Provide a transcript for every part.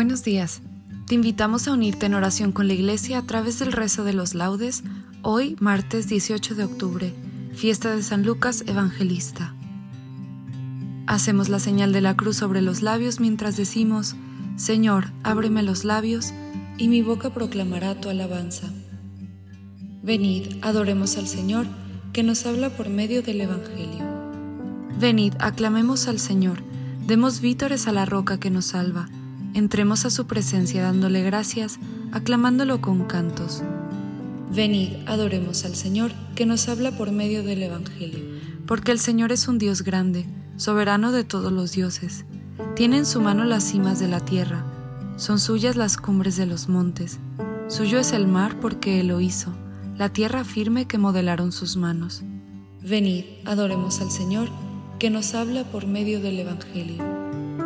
Buenos días. Te invitamos a unirte en oración con la Iglesia a través del rezo de los laudes, hoy martes 18 de octubre, fiesta de San Lucas Evangelista. Hacemos la señal de la cruz sobre los labios mientras decimos, Señor, ábreme los labios, y mi boca proclamará tu alabanza. Venid, adoremos al Señor, que nos habla por medio del Evangelio. Venid, aclamemos al Señor, demos vítores a la roca que nos salva Entremos a su presencia dándole gracias, aclamándolo con cantos. Venid, adoremos al Señor, que nos habla por medio del Evangelio. Porque el Señor es un Dios grande, soberano de todos los dioses. Tiene en su mano las cimas de la tierra, son suyas las cumbres de los montes. Suyo es el mar porque Él lo hizo, la tierra firme que modelaron sus manos. Venid, adoremos al Señor, que nos habla por medio del Evangelio.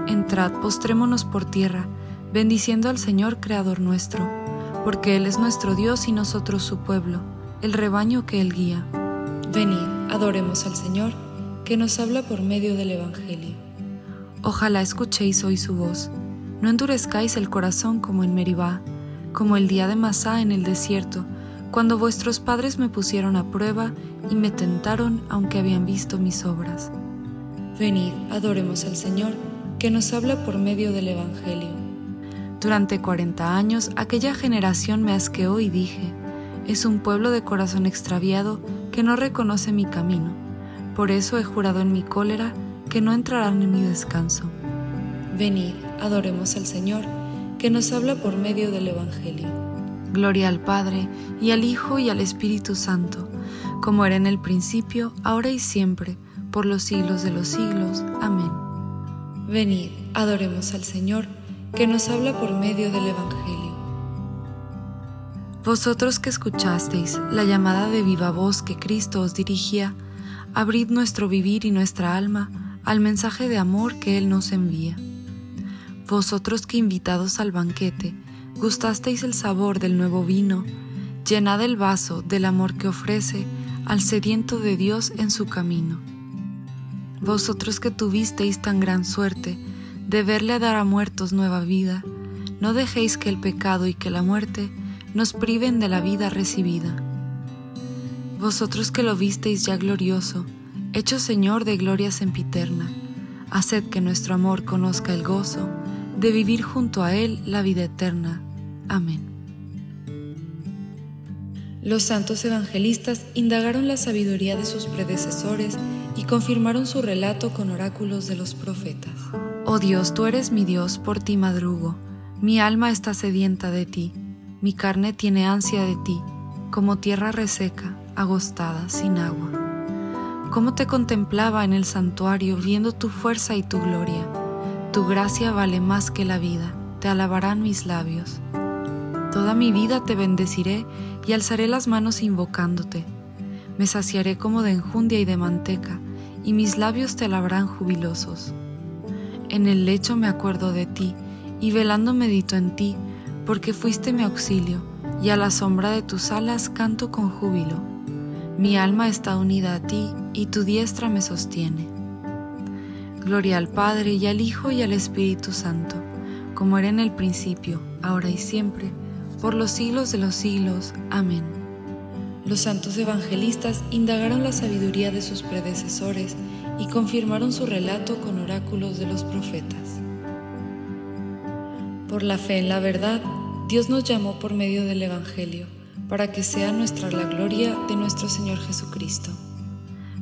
Entrad, postrémonos por tierra, bendiciendo al Señor Creador nuestro, porque Él es nuestro Dios y nosotros su pueblo, el rebaño que Él guía. Venid, adoremos al Señor, que nos habla por medio del Evangelio. Ojalá escuchéis hoy su voz, no endurezcáis el corazón como en Meribá, como el día de Masá en el desierto, cuando vuestros padres me pusieron a prueba y me tentaron aunque habían visto mis obras. Venid, adoremos al Señor, que nos habla por medio del Evangelio. Durante cuarenta años aquella generación me asqueó y dije, es un pueblo de corazón extraviado que no reconoce mi camino. Por eso he jurado en mi cólera que no entrarán en mi descanso. Venid, adoremos al Señor, que nos habla por medio del Evangelio. Gloria al Padre, y al Hijo, y al Espíritu Santo, como era en el principio, ahora y siempre, por los siglos de los siglos. Amén. Venid, adoremos al Señor, que nos habla por medio del Evangelio. Vosotros que escuchasteis la llamada de viva voz que Cristo os dirigía, abrid nuestro vivir y nuestra alma al mensaje de amor que Él nos envía. Vosotros que invitados al banquete, gustasteis el sabor del nuevo vino, llenad el vaso del amor que ofrece al sediento de Dios en su camino vosotros que tuvisteis tan gran suerte de verle dar a muertos nueva vida, no dejéis que el pecado y que la muerte nos priven de la vida recibida. Vosotros que lo visteis ya glorioso, hecho Señor de gloria sempiterna, haced que nuestro amor conozca el gozo de vivir junto a Él la vida eterna. Amén. Los santos evangelistas indagaron la sabiduría de sus predecesores y confirmaron su relato con oráculos de los profetas. Oh Dios, tú eres mi Dios, por ti madrugo. Mi alma está sedienta de ti, mi carne tiene ansia de ti, como tierra reseca, agostada, sin agua. Cómo te contemplaba en el santuario, viendo tu fuerza y tu gloria. Tu gracia vale más que la vida, te alabarán mis labios. Toda mi vida te bendeciré y alzaré las manos invocándote. Me saciaré como de enjundia y de manteca, y mis labios te alabarán jubilosos. En el lecho me acuerdo de ti, y velando medito en ti, porque fuiste mi auxilio, y a la sombra de tus alas canto con júbilo. Mi alma está unida a ti, y tu diestra me sostiene. Gloria al Padre, y al Hijo, y al Espíritu Santo, como era en el principio, ahora y siempre, por los siglos de los siglos. Amén. Los santos evangelistas indagaron la sabiduría de sus predecesores y confirmaron su relato con oráculos de los profetas. Por la fe en la verdad, Dios nos llamó por medio del Evangelio, para que sea nuestra la gloria de nuestro Señor Jesucristo.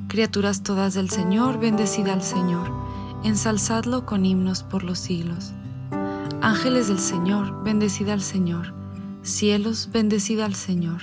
Criaturas todas del Señor, bendecida al Señor, ensalzadlo con himnos por los siglos. Ángeles del Señor, bendecida al Señor. Cielos, bendecida al Señor.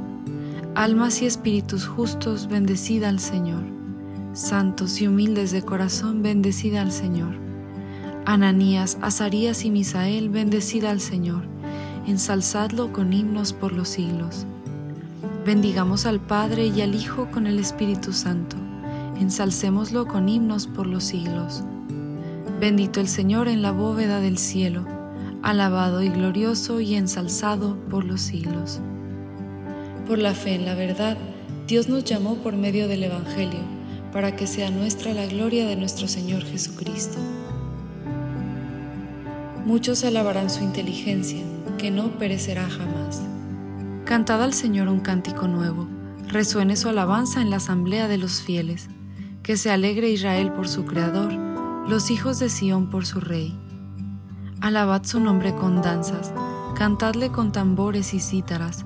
Almas y espíritus justos, bendecid al Señor. Santos y humildes de corazón, bendecid al Señor. Ananías, Azarías y Misael, bendecid al Señor ensalzadlo con himnos por los siglos. Bendigamos al Padre y al Hijo con el Espíritu Santo, ensalcémoslo con himnos por los siglos. Bendito el Señor en la bóveda del cielo, alabado y glorioso y ensalzado por los siglos. Por la fe en la verdad, Dios nos llamó por medio del Evangelio, para que sea nuestra la gloria de nuestro Señor Jesucristo. Muchos alabarán su inteligencia que no perecerá jamás. Cantad al Señor un cántico nuevo, resuene su alabanza en la asamblea de los fieles, que se alegre Israel por su Creador, los hijos de Sión por su Rey. Alabad su nombre con danzas, cantadle con tambores y cítaras,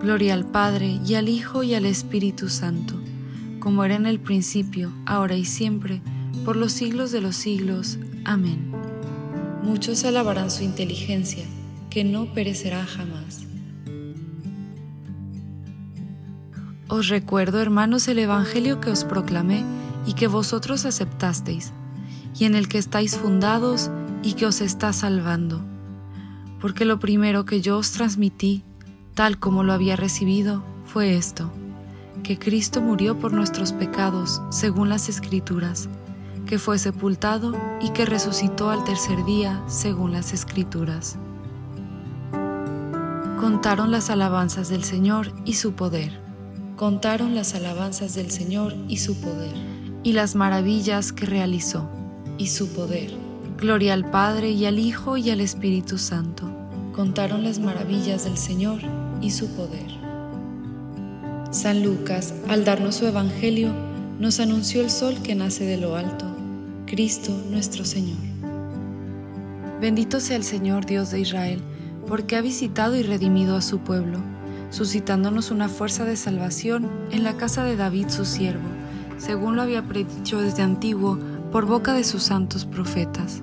Gloria al Padre y al Hijo y al Espíritu Santo, como era en el principio, ahora y siempre, por los siglos de los siglos. Amén. Muchos alabarán su inteligencia, que no perecerá jamás. Os recuerdo, hermanos, el Evangelio que os proclamé y que vosotros aceptasteis, y en el que estáis fundados y que os está salvando. Porque lo primero que yo os transmití, tal como lo había recibido, fue esto, que Cristo murió por nuestros pecados, según las Escrituras que fue sepultado y que resucitó al tercer día según las escrituras. Contaron las alabanzas del Señor y su poder. Contaron las alabanzas del Señor y su poder. Y las maravillas que realizó. Y su poder. Gloria al Padre y al Hijo y al Espíritu Santo. Contaron las maravillas del Señor y su poder. San Lucas, al darnos su Evangelio, nos anunció el sol que nace de lo alto Cristo nuestro Señor. Bendito sea el Señor Dios de Israel, porque ha visitado y redimido a su pueblo, suscitándonos una fuerza de salvación en la casa de David su siervo, según lo había predicho desde antiguo por boca de sus santos profetas.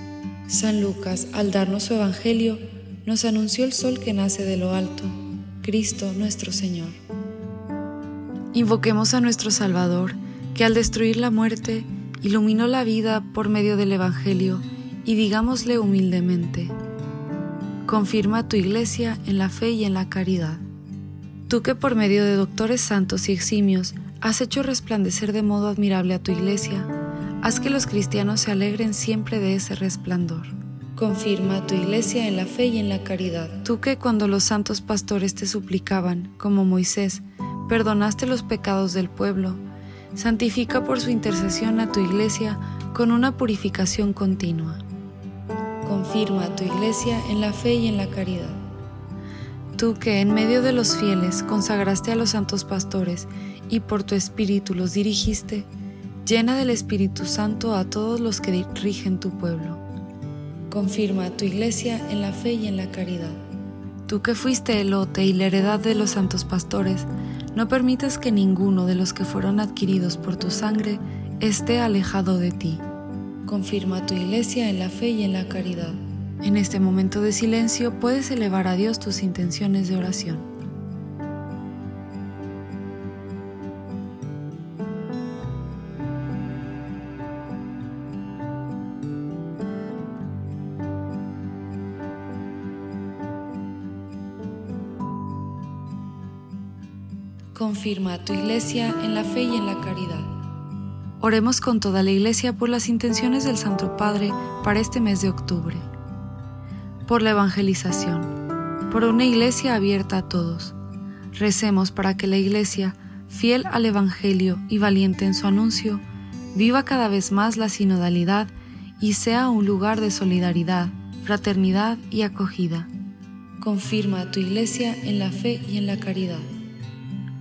San Lucas, al darnos su Evangelio, nos anunció el sol que nace de lo alto, Cristo nuestro Señor. Invoquemos a nuestro Salvador, que al destruir la muerte, iluminó la vida por medio del Evangelio, y digámosle humildemente, confirma tu iglesia en la fe y en la caridad. Tú que por medio de doctores santos y eximios has hecho resplandecer de modo admirable a tu iglesia, haz que los cristianos se alegren siempre de ese resplandor. Confirma tu iglesia en la fe y en la caridad. Tú que cuando los santos pastores te suplicaban, como Moisés, perdonaste los pecados del pueblo, santifica por su intercesión a tu iglesia con una purificación continua confirma a tu iglesia en la fe y en la caridad. Tú que en medio de los fieles consagraste a los santos pastores y por tu espíritu los dirigiste, llena del Espíritu Santo a todos los que rigen tu pueblo. Confirma a tu iglesia en la fe y en la caridad. Tú que fuiste el lote y la heredad de los santos pastores, no permitas que ninguno de los que fueron adquiridos por tu sangre esté alejado de ti confirma tu iglesia en la fe y en la caridad. En este momento de silencio puedes elevar a Dios tus intenciones de oración. Confirma tu iglesia en la fe y en la caridad. Oremos con toda la Iglesia por las intenciones del Santo Padre para este mes de octubre. Por la evangelización, por una Iglesia abierta a todos. Recemos para que la Iglesia, fiel al Evangelio y valiente en su anuncio, viva cada vez más la sinodalidad y sea un lugar de solidaridad, fraternidad y acogida. Confirma a tu Iglesia en la fe y en la caridad.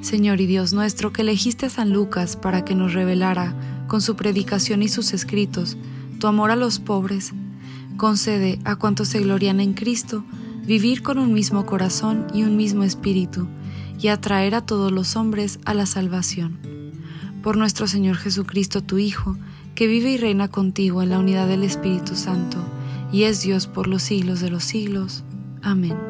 Señor y Dios nuestro, que elegiste a San Lucas para que nos revelara, con su predicación y sus escritos, tu amor a los pobres, concede a cuantos se glorian en Cristo vivir con un mismo corazón y un mismo espíritu, y atraer a todos los hombres a la salvación. Por nuestro Señor Jesucristo, tu Hijo, que vive y reina contigo en la unidad del Espíritu Santo, y es Dios por los siglos de los siglos. Amén.